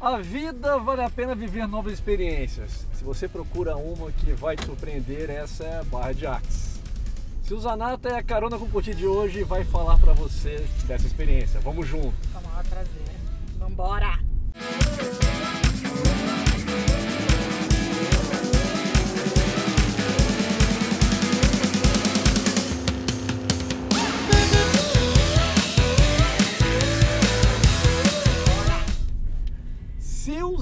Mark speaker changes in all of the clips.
Speaker 1: A vida vale a pena viver novas experiências. Se você procura uma que vai te surpreender, essa é a Barra de Axis. Se o Zanata é a carona com o curtir de hoje, vai falar para você dessa experiência. Vamos junto.
Speaker 2: Com o maior prazer. Vambora!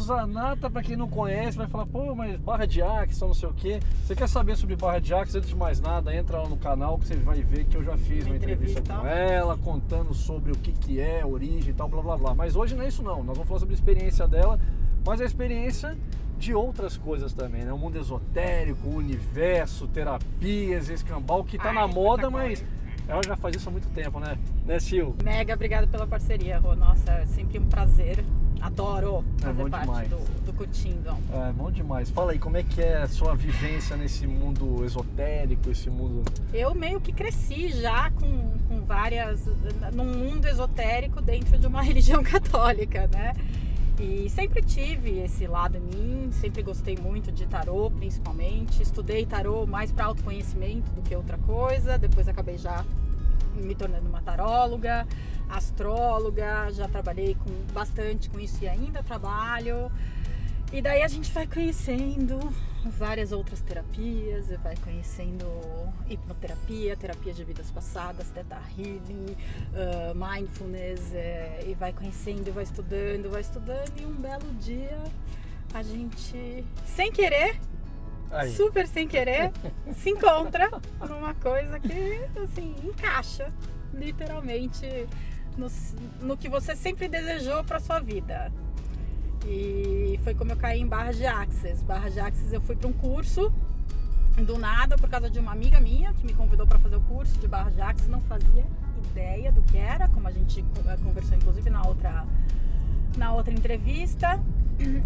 Speaker 1: Zanata, para quem não conhece, vai falar, pô, mas barra de Axis, não sei o quê. Você quer saber sobre barra de Axis? Antes de mais nada, entra lá no canal que você vai ver que eu já fiz uma,
Speaker 2: Uma
Speaker 1: entrevista,
Speaker 2: entrevista.
Speaker 1: com ela, contando sobre o que, que é, origem e tal, blá blá blá. Mas hoje não é isso não, nós vamos falar sobre a experiência dela, mas a experiência de outras coisas também, né? O mundo esotérico, o universo, terapias, escambau, que tá
Speaker 2: Ai,
Speaker 1: na moda, mas ela já faz isso há muito tempo, né? Né, Sil?
Speaker 2: Mega obrigada pela parceria, Rô. Nossa, é sempre um prazer. Adoro
Speaker 1: É bom
Speaker 2: fazer parte
Speaker 1: demais.
Speaker 2: do, do Cutindo.
Speaker 1: É, bom demais. Fala aí, como é que é a sua vivência nesse mundo esotérico, esse mundo...
Speaker 2: Eu meio que cresci já com, com várias. num mundo esotérico dentro de uma religião católica, né? E sempre tive esse lado em mim, sempre gostei muito de tarô, principalmente. Estudei tarô mais para autoconhecimento do que outra coisa. Depois acabei já me tornando uma taróloga, astróloga, já trabalhei com bastante com isso e ainda trabalho. E daí a gente vai conhecendo várias outras terapias, vai conhecendo hipnoterapia, terapia de vidas passadas, teta healing, ah, mindfulness, eh, e vai conhecendo, vai estudando, vai estudando, e um belo dia a gente, sem querer,
Speaker 1: Aí.
Speaker 2: super sem querer, se encontra numa coisa que, assim, encaixa literalmente no, no que você sempre desejou para sua vida. E foi como eu caí em Barra de Axis. Barra de Axis eu fui para um curso do nada por causa de uma amiga minha que me convidou para fazer o curso de Barra de Axis. Não fazia ideia do que era, como a gente eh, conversou inclusive na outra na outra entrevista.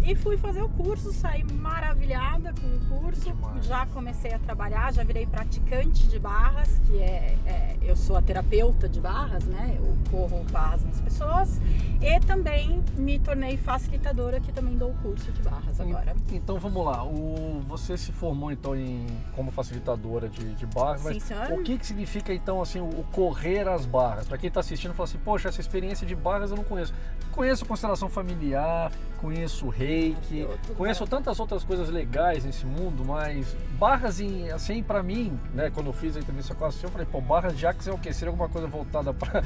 Speaker 2: E fui fazer o curso, saí maravilhada com o curso.
Speaker 1: Demais.
Speaker 2: Já comecei a trabalhar, já virei praticante de barras, que é, é- eu sou a terapeuta de barras, né? Eu corro barras nas pessoas. E também me tornei facilitadora, que também dou o curso de barras agora.
Speaker 1: Então vamos lá, o, você se formou então em, como facilitadora de, de barras,
Speaker 2: Sim,
Speaker 1: mas
Speaker 2: senhor.
Speaker 1: o que, que significa então assim o, o correr as barras? Para quem está assistindo fala assim, poxa, essa experiência de barras eu não conheço. Conheço constelação familiar, conheço reiki, conheço tantas outras coisas legais nesse mundo, mas barras em, assim para mim, né, quando eu fiz a entrevista com a Sil, eu falei, pô, barras de é o quê? Seria alguma coisa voltada para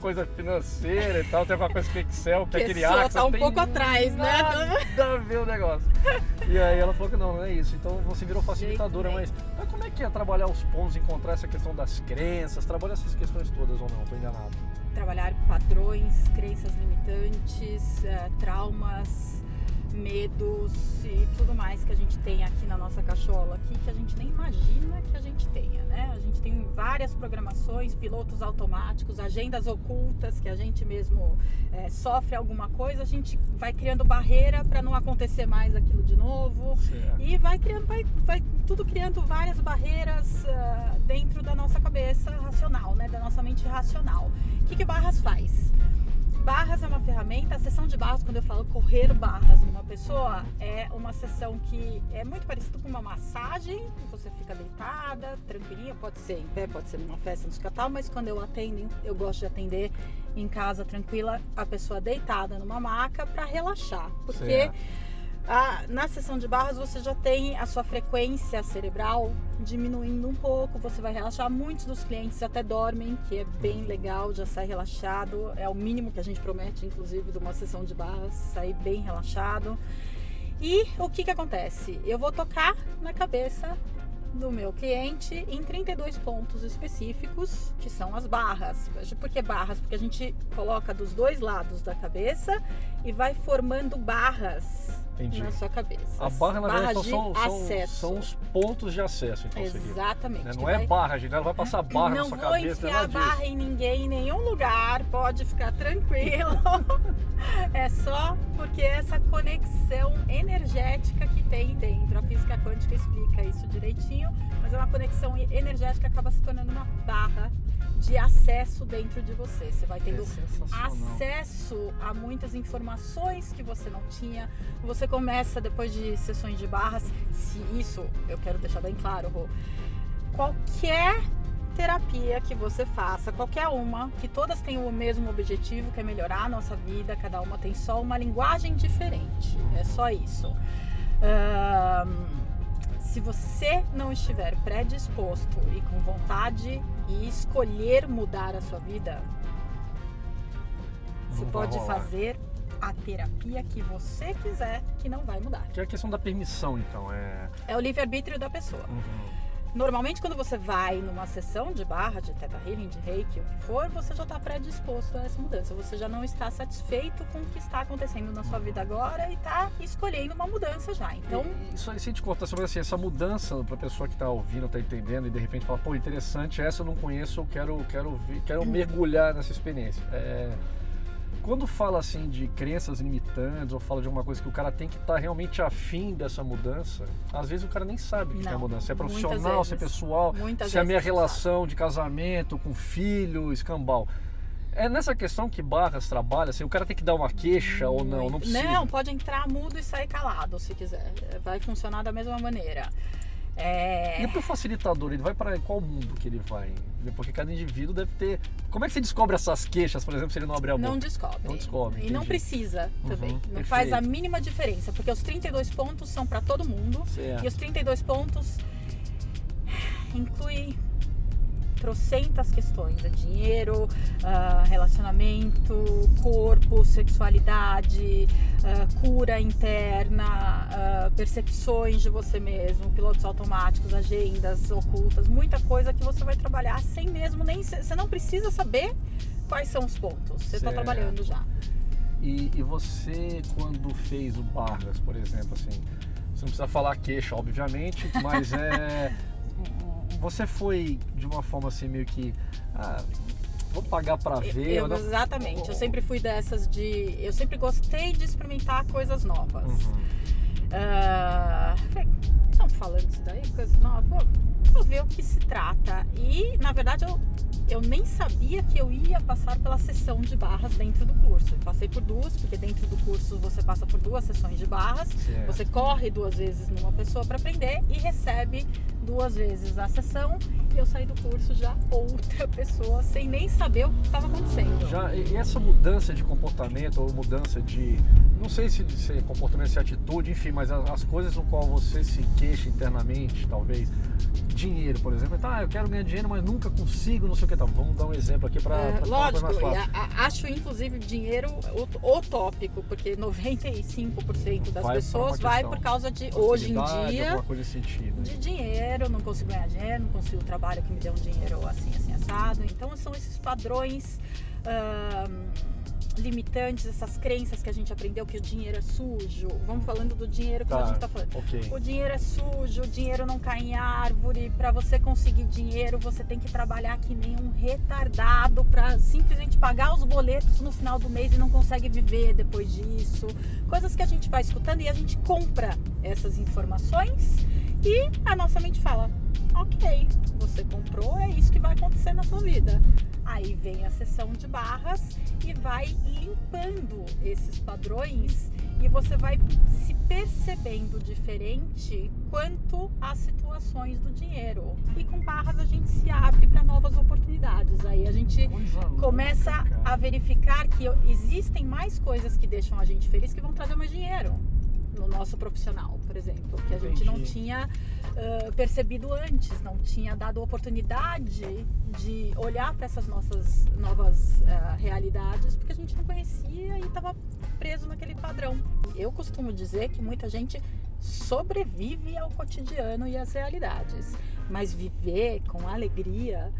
Speaker 1: coisa financeira e tal, tem alguma coisa que Excel, que
Speaker 2: Que
Speaker 1: aquele Axis
Speaker 2: tá um pouco atrás, né?
Speaker 1: Nada a ver o negócio. E aí ela falou que não, não é isso. Então você virou facilitadora,
Speaker 2: Jeito
Speaker 1: mas, mas como é que é trabalhar os pontos, encontrar essa questão das crenças, trabalhar essas questões todas ou não? Tô enganado.
Speaker 2: Trabalhar padrões, crenças limitantes, eh, traumas, medos e tudo mais que a gente tem aqui na nossa cachola aqui que a gente nem imagina que a gente tenha, né? A gente tem várias programações, pilotos automáticos, agendas ocultas que a gente mesmo eh, sofre alguma coisa, a gente vai criando barreira para não acontecer mais aquilo de novo.
Speaker 1: Certo.
Speaker 2: E vai criando, vai, vai tudo criando várias barreiras ah, dentro da nossa cabeça racional, né? Da nossa mente racional. O que, que Barras faz? Barras é uma ferramenta, a sessão de barras, quando eu falo correr barras numa pessoa, é uma sessão que é muito parecida com uma massagem, você fica deitada, tranquilinha, pode ser em pé, pode ser numa festa, no escatal, mas quando eu atendo, eu gosto de atender em casa tranquila, a pessoa deitada numa maca para relaxar, porque
Speaker 1: Certo.
Speaker 2: Ah, na sessão de barras você já tem a sua frequência cerebral diminuindo um pouco, você vai relaxar. Muitos dos clientes até dormem, que é bem legal, já sai relaxado. É o mínimo que a gente promete, inclusive, de uma sessão de barras, sair bem relaxado. E o que que acontece? Eu vou tocar na cabeça do meu cliente em 32 pontos específicos, que são as barras. Por que barras? Porque a gente coloca dos dois lados da cabeça e vai formando barras
Speaker 1: Entendi.
Speaker 2: na sua cabeça.
Speaker 1: A barra, na verdade,
Speaker 2: Barras
Speaker 1: então,
Speaker 2: de
Speaker 1: são, são,
Speaker 2: acesso.
Speaker 1: são os pontos de acesso, então.
Speaker 2: Exatamente.
Speaker 1: Né? Não é
Speaker 2: vai-
Speaker 1: barra, gente. Ela vai passar barra na
Speaker 2: não
Speaker 1: sua
Speaker 2: vou
Speaker 1: cabeça,
Speaker 2: enfiar
Speaker 1: nada
Speaker 2: a
Speaker 1: disso.
Speaker 2: barra em ninguém em nenhum lugar, pode ficar tranquilo. é só porque essa conexão energética que tem dentro. Física quântica explica isso direitinho, mas é uma conexão energética que acaba se tornando uma barra de acesso dentro de você. Você vai tendo
Speaker 1: É
Speaker 2: acesso a muitas informações que você não tinha. Você começa depois de sessões de barras, se isso eu quero deixar bem claro, Rô, qualquer terapia que você faça, qualquer uma, que todas tenham o mesmo objetivo, que é melhorar a nossa vida, cada uma tem só uma linguagem diferente. É só isso. Se você não estiver predisposto e com vontade e escolher mudar a sua vida, você
Speaker 1: Não vai
Speaker 2: pode
Speaker 1: rolar.
Speaker 2: fazer a terapia que você quiser, que não vai mudar.
Speaker 1: Que é a questão da permissão, então. É...
Speaker 2: É o livre-arbítrio da pessoa.
Speaker 1: Uhum.
Speaker 2: Normalmente, quando você vai numa sessão de barra, de teta healing, de reiki, o que for, você já está predisposto a essa mudança. Você já não está satisfeito com o que está acontecendo na sua vida agora e está escolhendo uma mudança já. Então,
Speaker 1: E- Isso aí, se a gente cortar sobre assim, essa mudança para a pessoa que está ouvindo, está entendendo e de repente fala, pô, interessante, essa eu não conheço, eu quero, quero, ver, quero mergulhar nessa experiência. É, quando fala assim de crenças limitantes ou fala de alguma coisa que o cara tem que estar realmente afim dessa mudança, às vezes o cara nem sabe o que é a mudança. Se é profissional, se é pessoal,
Speaker 2: muitas
Speaker 1: se é a minha relação de casamento com filho, escambau. É nessa questão que Barras trabalha, assim, o cara tem que dar uma queixa ou não, não precisa.
Speaker 2: Não, pode entrar mudo e sair calado se quiser. Vai funcionar da mesma maneira. É,
Speaker 1: E pro facilitador, ele vai para qual mundo que ele vai? Porque cada indivíduo deve ter. Como é que você descobre essas queixas, por exemplo, se ele não abrir a boca?
Speaker 2: Não descobre.
Speaker 1: Não descobre,
Speaker 2: E não
Speaker 1: entendi.
Speaker 2: precisa também.
Speaker 1: Uhum,
Speaker 2: não faz a
Speaker 1: perfeito.
Speaker 2: mínima diferença, porque os 32 pontos são para todo mundo.
Speaker 1: Certo.
Speaker 2: E os 32 pontos inclui trocentas questões, é dinheiro, ah, relacionamento, corpo, sexualidade, ah, cura interna, ah, percepções de você mesmo, pilotos automáticos, agendas ocultas, muita coisa que você vai trabalhar sem mesmo nem você não precisa saber quais são os pontos. Você está trabalhando já.
Speaker 1: E, e você, quando fez o Barras, por exemplo, assim, você não precisa falar queixa, obviamente, mas é. Você foi de uma forma assim, meio que. Ah, vou pagar pra ver.
Speaker 2: Eu-
Speaker 1: não?
Speaker 2: exatamente. Eu sempre fui dessas de. Eu sempre gostei de experimentar coisas novas.
Speaker 1: Uhum.
Speaker 2: Ah, falei, estão falando isso daí, coisa nova, vou, vou ver o que se trata. E, na verdade, eu, eu nem sabia que eu ia passar pela sessão de barras dentro do curso. Eu passei por duas, porque dentro do curso você passa por duas sessões de barras.
Speaker 1: Certo.
Speaker 2: Você corre duas vezes numa pessoa para aprender e recebe duas vezes a sessão. E eu saí do curso já outra pessoa, sem nem saber o que estava acontecendo.
Speaker 1: Já, e essa mudança de comportamento ou mudança de. Não sei se, se é comportamento, se é atitude, enfim, mas as coisas no qual você se queixa internamente, talvez. Dinheiro, por exemplo. Tá, eu quero ganhar dinheiro, mas nunca consigo, não sei o que. Tá, vamos dar um exemplo aqui para
Speaker 2: É, lógico, a- a- acho inclusive dinheiro o- utópico, porque 95% das
Speaker 1: Vai por
Speaker 2: pessoas vai por causa de hoje em dia
Speaker 1: sentido.
Speaker 2: de dinheiro, não consigo ganhar dinheiro, não consigo trabalho que me dê um dinheiro assim, assim, assado. Então são esses padrões ahn, limitantes, essas crenças que a gente aprendeu que o dinheiro é sujo. Vamos falando do dinheiro a
Speaker 1: Tá,
Speaker 2: gente tá falando.
Speaker 1: ok.
Speaker 2: O dinheiro é sujo, o dinheiro não cai em árvore. Para você conseguir dinheiro, você tem que trabalhar que nem um retardado para simplesmente pagar os boletos no final do mês e não consegue viver depois disso. Coisas que a gente vai escutando e a gente compra essas informações e a nossa mente fala: ok, você comprou, é isso que vai acontecer na sua vida. Aí vem a sessão de barras e vai limpando esses padrões e você vai se percebendo diferente quanto às situações do dinheiro. E com barras a gente se abre para novas oportunidades. Aí a gente começa a verificar que existem mais coisas que deixam a gente feliz que vão trazer mais dinheiro no nosso profissional, por exemplo, que a gente não
Speaker 1: Entendi.
Speaker 2: tinha ah, percebido antes, não tinha dado oportunidade de olhar para essas nossas novas ah, realidades, porque a gente não conhecia e estava preso naquele padrão. Eu costumo dizer que muita gente sobrevive ao cotidiano e às realidades, mas viver com alegria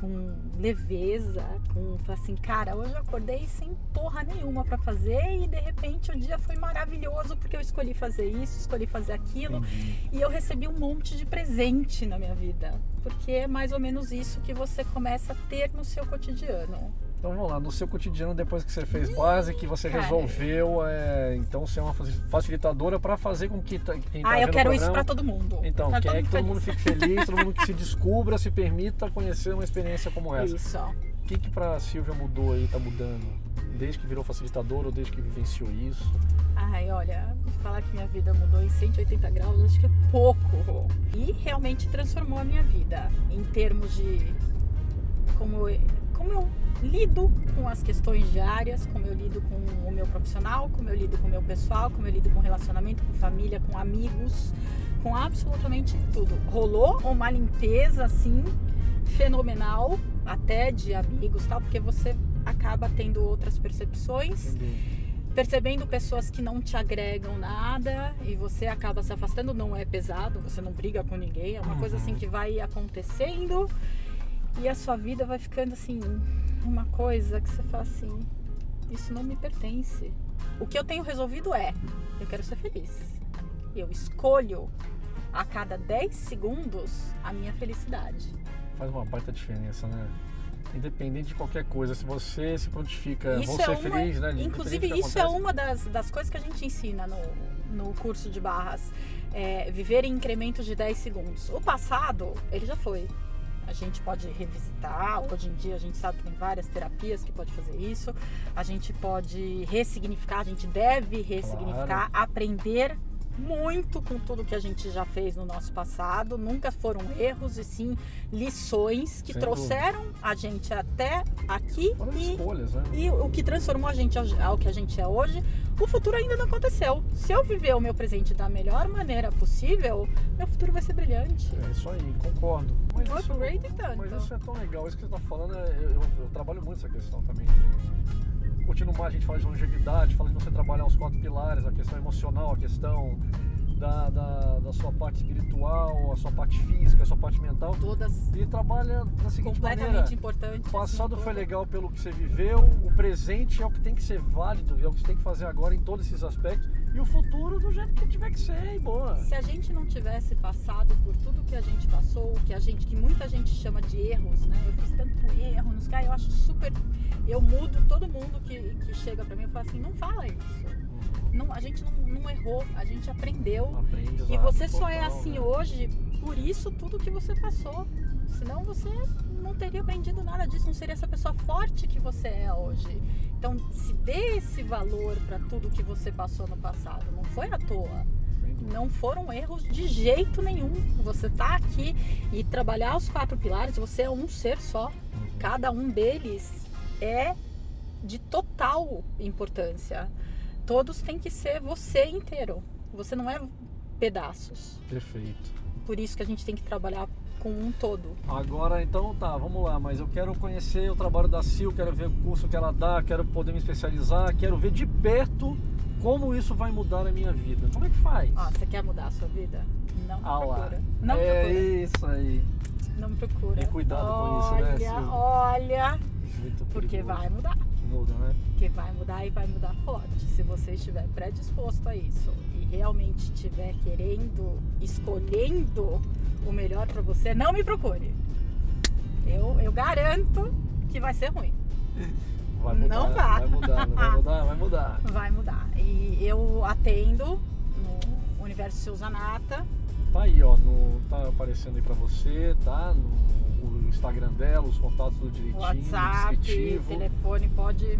Speaker 2: com leveza, com assim, cara, hoje eu acordei sem porra nenhuma para fazer e de repente o dia foi maravilhoso porque eu escolhi fazer isso, escolhi fazer aquilo
Speaker 1: Entendi.
Speaker 2: e eu recebi um monte de presente na minha vida, porque é mais ou menos isso que você começa a ter no seu cotidiano.
Speaker 1: Então vamos lá, no seu cotidiano, depois que você fez base, que você
Speaker 2: Cara.
Speaker 1: resolveu, é, então ser uma faci- facilitadora para fazer com que tá- quem tá
Speaker 2: Ah, eu quero
Speaker 1: o
Speaker 2: isso
Speaker 1: programa-
Speaker 2: pra todo mundo.
Speaker 1: Então, quer que todo mundo fique feliz, todo mundo que se descubra, se permita conhecer uma experiência como essa.
Speaker 2: Isso.
Speaker 1: O que que pra Silvia mudou aí, tá mudando? Desde que virou facilitadora ou desde que vivenciou isso?
Speaker 2: Ai, olha, falar que minha vida mudou em 180 graus, acho que é pouco. E realmente transformou a minha vida em termos de como como eu lido com as questões diárias, como eu lido com o meu profissional, como eu lido com o meu pessoal, como eu lido com relacionamento, com família, com amigos, com absolutamente tudo. Rolou uma limpeza assim fenomenal, até de amigos, tal, porque você acaba tendo outras percepções percebendo pessoas que não te agregam nada e você acaba se afastando, não é pesado, você não briga com ninguém, é uma coisa assim que vai acontecendo e a sua vida vai ficando assim, uma coisa que você fala assim, isso não me pertence. O que eu tenho resolvido é, eu quero ser feliz. Eu escolho a cada 10 segundos a minha felicidade.
Speaker 1: Faz uma baita diferença, né? Independente de qualquer coisa, se você se prontifica,
Speaker 2: Isso
Speaker 1: vou
Speaker 2: é
Speaker 1: ser
Speaker 2: uma-
Speaker 1: feliz, né?
Speaker 2: Inclusive, isso é
Speaker 1: acontece.
Speaker 2: uma das, das coisas que a gente ensina no, no curso de barras. É viver em incrementos de 10 segundos. O passado, ele já foi. A gente pode revisitar, hoje em dia a gente sabe que tem várias terapias que pode fazer isso. A gente pode ressignificar, a gente deve ressignificar, aprender muito com tudo que a gente já fez no nosso passado. Nunca foram erros e sim lições que
Speaker 1: Sem
Speaker 2: trouxeram a gente até aqui e
Speaker 1: escolhas, né?
Speaker 2: e o que transformou a gente ao, que a gente é hoje, o futuro ainda não aconteceu. Se eu viver o meu presente da melhor maneira possível, meu futuro vai ser brilhante.
Speaker 1: É isso aí, concordo. Mas isso,
Speaker 2: upgrade tanto.
Speaker 1: mas isso é tão legal, isso que você tá falando, é- eu, eu- eu trabalho muito essa questão também. de- Mais, a gente fala de longevidade, fala de você trabalhar os quatro pilares, a questão emocional, a questão da, da, da sua parte espiritual, a sua parte física, a sua parte mental.
Speaker 2: Todas
Speaker 1: E trabalha da seguinte
Speaker 2: completamente
Speaker 1: maneira.
Speaker 2: importantes.
Speaker 1: O passado
Speaker 2: assim,
Speaker 1: foi legal pelo que você viveu, o presente é o que tem que ser válido, é o que você tem que fazer agora em todos esses aspectos, e o futuro do jeito que tiver que ser, e boa.
Speaker 2: Se a gente não tivesse passado por tudo que a gente passou, que a gente, que muita gente chama de erros, né? Eu fiz tanto erro, nos caras, eu acho super. Eu mudo todo mundo que, que chega pra mim e fala assim, não fala isso. Não, a gente não, não errou, a gente aprendeu.
Speaker 1: Aprendizado
Speaker 2: E você só é
Speaker 1: total,
Speaker 2: assim
Speaker 1: né?
Speaker 2: hoje por isso tudo que você passou. Senão você não teria aprendido nada disso, não seria essa pessoa forte que você é hoje. Então, se dê esse valor para tudo que você passou no passado. Não foi à toa. Não foram erros de jeito nenhum. Você tá aqui e trabalhar os quatro pilares, você é um ser só. Cada um deles é de total importância. Todos têm que ser você inteiro. Você não é pedaços.
Speaker 1: Perfeito.
Speaker 2: Por isso que a gente tem que trabalhar com um todo.
Speaker 1: Agora, então, tá, vamos lá, mas eu quero conhecer o trabalho da Sil, quero ver o curso que ela dá, quero poder me especializar, quero ver de perto como isso vai mudar a minha vida. Como é que faz?
Speaker 2: Ó, você quer mudar a sua vida? Não
Speaker 1: Ah
Speaker 2: procura. Não
Speaker 1: é
Speaker 2: procura.
Speaker 1: isso aí.
Speaker 2: Não procura.
Speaker 1: E cuidado com isso, né,
Speaker 2: Olha,
Speaker 1: Sil?
Speaker 2: olha,
Speaker 1: Muito
Speaker 2: porque
Speaker 1: perigoso.
Speaker 2: vai mudar.
Speaker 1: Muda, né?
Speaker 2: que vai mudar e vai mudar forte. Se você estiver predisposto a isso e realmente estiver querendo, escolhendo o melhor para você, não me procure. Eu, eu garanto que vai ser ruim.
Speaker 1: Vai mudar,
Speaker 2: Não vá.
Speaker 1: vai mudar, vai mudar, vai mudar.
Speaker 2: Vai mudar. E eu atendo no Universo Silzanata.
Speaker 1: Tá aí, ó, no, tá aparecendo aí pra você, tá? No o Instagram dela, os contatos do direitinho,
Speaker 2: WhatsApp,
Speaker 1: descritivo.
Speaker 2: telefone, pode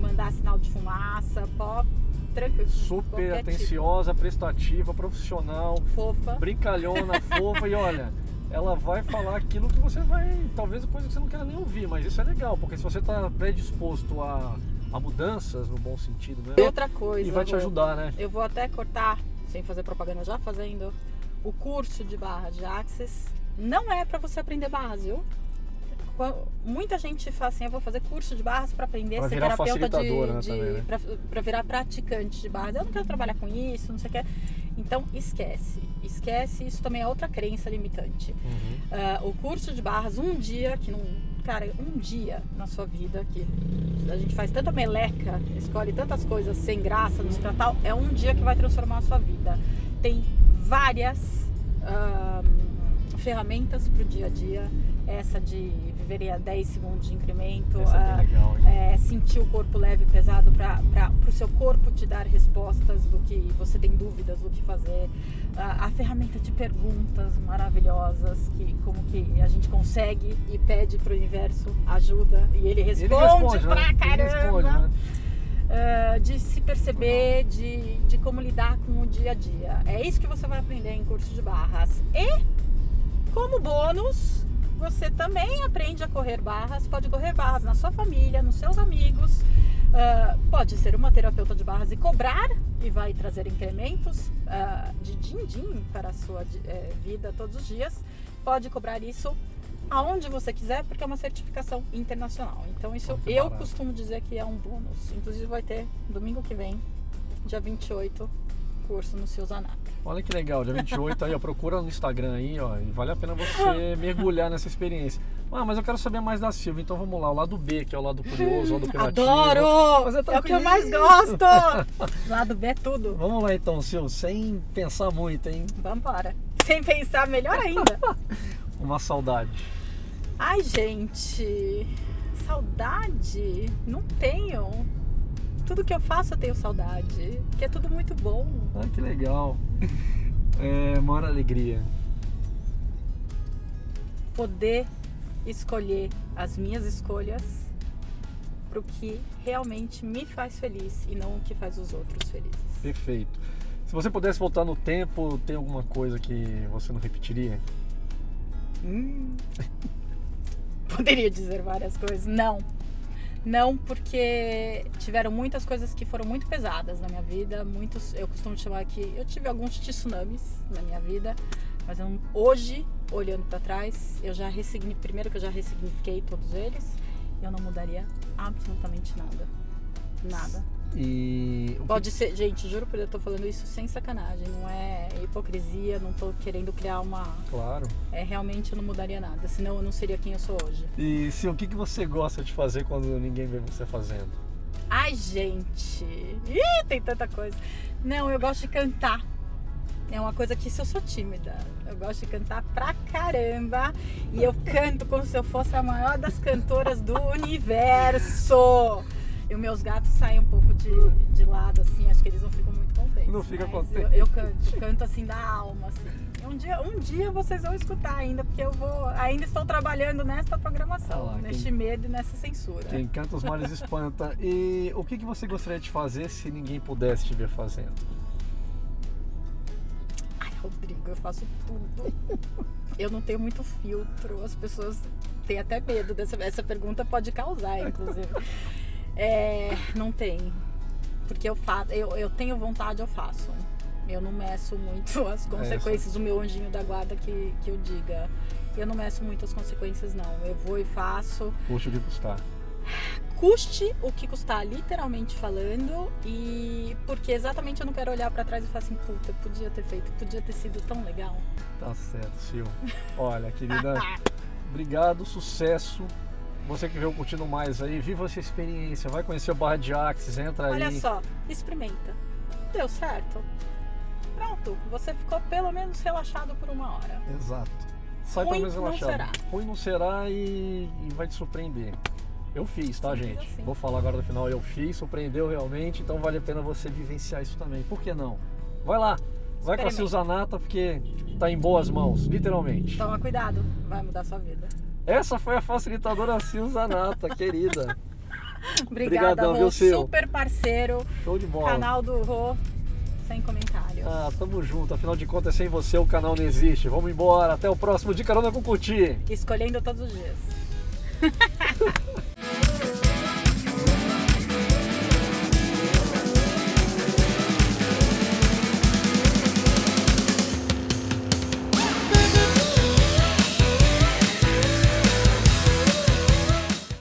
Speaker 2: mandar sinal de fumaça, pode tranquilo.
Speaker 1: Super
Speaker 2: tipo.
Speaker 1: atenciosa, prestativa, profissional,
Speaker 2: Fofa.
Speaker 1: brincalhona, fofa e olha, ela vai falar aquilo que você vai, talvez coisa que você não queira nem ouvir, mas isso é legal, porque se você está predisposto a, a mudanças no bom sentido, né?
Speaker 2: Outra coisa.
Speaker 1: E vai te ajudar, né?
Speaker 2: Eu vou até cortar, sem fazer propaganda, já fazendo. O curso de barra de Axis não é para você aprender base, viu? Muita gente fala assim, eu vou fazer curso de barras para aprender
Speaker 1: Pra
Speaker 2: a ser terapeuta
Speaker 1: facilitadora, né,
Speaker 2: de,
Speaker 1: né?
Speaker 2: para virar praticante de barras. Eu não quero trabalhar com isso, não sei o que. Então esquece, esquece. Isso também é outra crença limitante.
Speaker 1: Uhum.
Speaker 2: Ah, o curso de barras, um dia que não. Cara, um dia na sua vida que a gente faz tanta meleca, escolhe tantas coisas sem graça, nos tal, é um dia que vai transformar a sua vida. Tem várias ah, ferramentas para o dia a dia. essa de viver a 10 segundos de incremento,
Speaker 1: é
Speaker 2: ah,
Speaker 1: legal,
Speaker 2: é, sentir o corpo leve e pesado para o seu corpo te dar respostas do que você tem dúvidas do que fazer. A, a ferramenta de perguntas maravilhosas, que como que a gente consegue e pede para o universo ajuda e ele responde,
Speaker 1: Ele responde,
Speaker 2: pra
Speaker 1: né?
Speaker 2: Caramba.
Speaker 1: responde, né?
Speaker 2: Ah, de se perceber, de, de como lidar com o dia a dia. É isso que você vai aprender em curso de barras. E, como bônus, você também aprende a correr barras. Pode correr barras na sua família, nos seus amigos. Ah, pode ser uma terapeuta de barras e cobrar e vai trazer incrementos ah, de din-din para a sua eh, vida todos os dias. Pode cobrar isso aonde você quiser, porque é uma certificação internacional. Então isso eu
Speaker 1: barato.
Speaker 2: costumo dizer que é um bônus. Inclusive vai ter domingo que vem, dia 28, curso no Seu Zanata.
Speaker 1: Olha que legal, dia 28 aí, ó, procura no Instagram aí, ó, e vale a pena você mergulhar nessa experiência. Ah, mas eu quero saber mais da Silvia, então vamos lá, o lado B, que é o lado curioso, o lado.
Speaker 2: Adoro!
Speaker 1: Mas
Speaker 2: É o que eu mais gosto! Lado B é tudo.
Speaker 1: Vamos lá então, Sil, sem pensar muito, hein?
Speaker 2: Vambora. Sem pensar, melhor ainda.
Speaker 1: Uma saudade.
Speaker 2: Ai, gente, saudade? Não tenho. Tudo que eu faço eu tenho saudade, que é tudo muito bom.
Speaker 1: Ah, que legal. É, maior alegria.
Speaker 2: Poder escolher as minhas escolhas pro que realmente me faz feliz e não o que faz os outros felizes.
Speaker 1: Perfeito. Se você pudesse voltar no tempo, tem alguma coisa que você não repetiria?
Speaker 2: Hum. Poderia dizer várias coisas. Não. Não, porque tiveram muitas coisas que foram muito pesadas na minha vida. Muitos, eu costumo chamar que eu tive alguns tsunamis na minha vida, mas eu, hoje, olhando para trás, eu já ressignifiquei, primeiro que eu já ressignifiquei todos eles, eu não mudaria absolutamente nada. Nada.
Speaker 1: E que-
Speaker 2: Pode ser, gente, juro por Deus, eu tô falando isso sem sacanagem, não é hipocrisia, não tô querendo criar uma
Speaker 1: Claro.
Speaker 2: é, realmente eu não mudaria nada, senão eu não seria quem eu sou hoje.
Speaker 1: E Sil, o que, que você gosta de fazer quando ninguém vê você fazendo?
Speaker 2: Ai, gente! Ih, tem tanta coisa. Não, eu gosto de cantar. É uma coisa que se eu sou tímida, eu gosto de cantar pra caramba. E eu canto como se eu fosse a maior das cantoras do universo. E os meus gatos saem um pouco de, de lado, assim, acho que eles não ficam muito contentes.
Speaker 1: Não fica contente.
Speaker 2: Eu, eu canto, canto assim da alma, assim. Um dia, um dia vocês vão escutar ainda, porque eu vou. Ainda estou trabalhando nesta programação,
Speaker 1: Ah lá,
Speaker 2: neste
Speaker 1: quem-
Speaker 2: medo e nessa censura.
Speaker 1: Quem canta os males espanta. E o que, que você gostaria de fazer se ninguém pudesse te ver fazendo?
Speaker 2: Ai, Rodrigo, eu faço tudo. Eu não tenho muito filtro. As pessoas têm até medo dessa essa pergunta pode causar, inclusive. É, não tem. Porque eu faço, eu, eu tenho vontade, eu faço. Eu não meço muito as consequências, o meu anjinho da guarda que, que eu diga. Eu não meço muito as consequências, não. Eu vou e faço.
Speaker 1: Puxa o que custar.
Speaker 2: Custe o que custar, literalmente falando. E porque exatamente eu não quero olhar pra trás e falar assim, puta, podia ter feito, podia ter sido tão legal.
Speaker 1: Tá certo, Sil. Olha, querida, obrigado, sucesso. Você que veio curtindo mais aí, viva essa experiência. Vai conhecer o Barra de Axis, entra
Speaker 2: Olha
Speaker 1: aí.
Speaker 2: só, experimenta. Deu certo? Pronto, você ficou pelo menos relaxado por uma hora.
Speaker 1: Exato. Sai
Speaker 2: Ruim
Speaker 1: pelo menos
Speaker 2: não
Speaker 1: relaxado.
Speaker 2: será.
Speaker 1: Ruim não será e, e vai te surpreender. Eu fiz, tá,
Speaker 2: Simples
Speaker 1: gente?
Speaker 2: assim.
Speaker 1: Vou falar agora no final. Eu fiz, surpreendeu realmente, então vale a pena você vivenciar isso também. Por que não? Vai lá, vai com a. Silzanata, porque tá em boas mãos, literalmente.
Speaker 2: Toma cuidado, vai mudar sua vida.
Speaker 1: Essa foi a facilitadora Silzanata, querida.
Speaker 2: Obrigada,
Speaker 1: Obrigadão,
Speaker 2: Rô. Super parceiro.
Speaker 1: Show de bola.
Speaker 2: Canal do Rô, sem comentários.
Speaker 1: Ah, tamo junto. Afinal de contas, sem você o canal não existe. Vamos embora. Até o próximo De Carona com Curtir.
Speaker 2: Escolhendo todos os dias.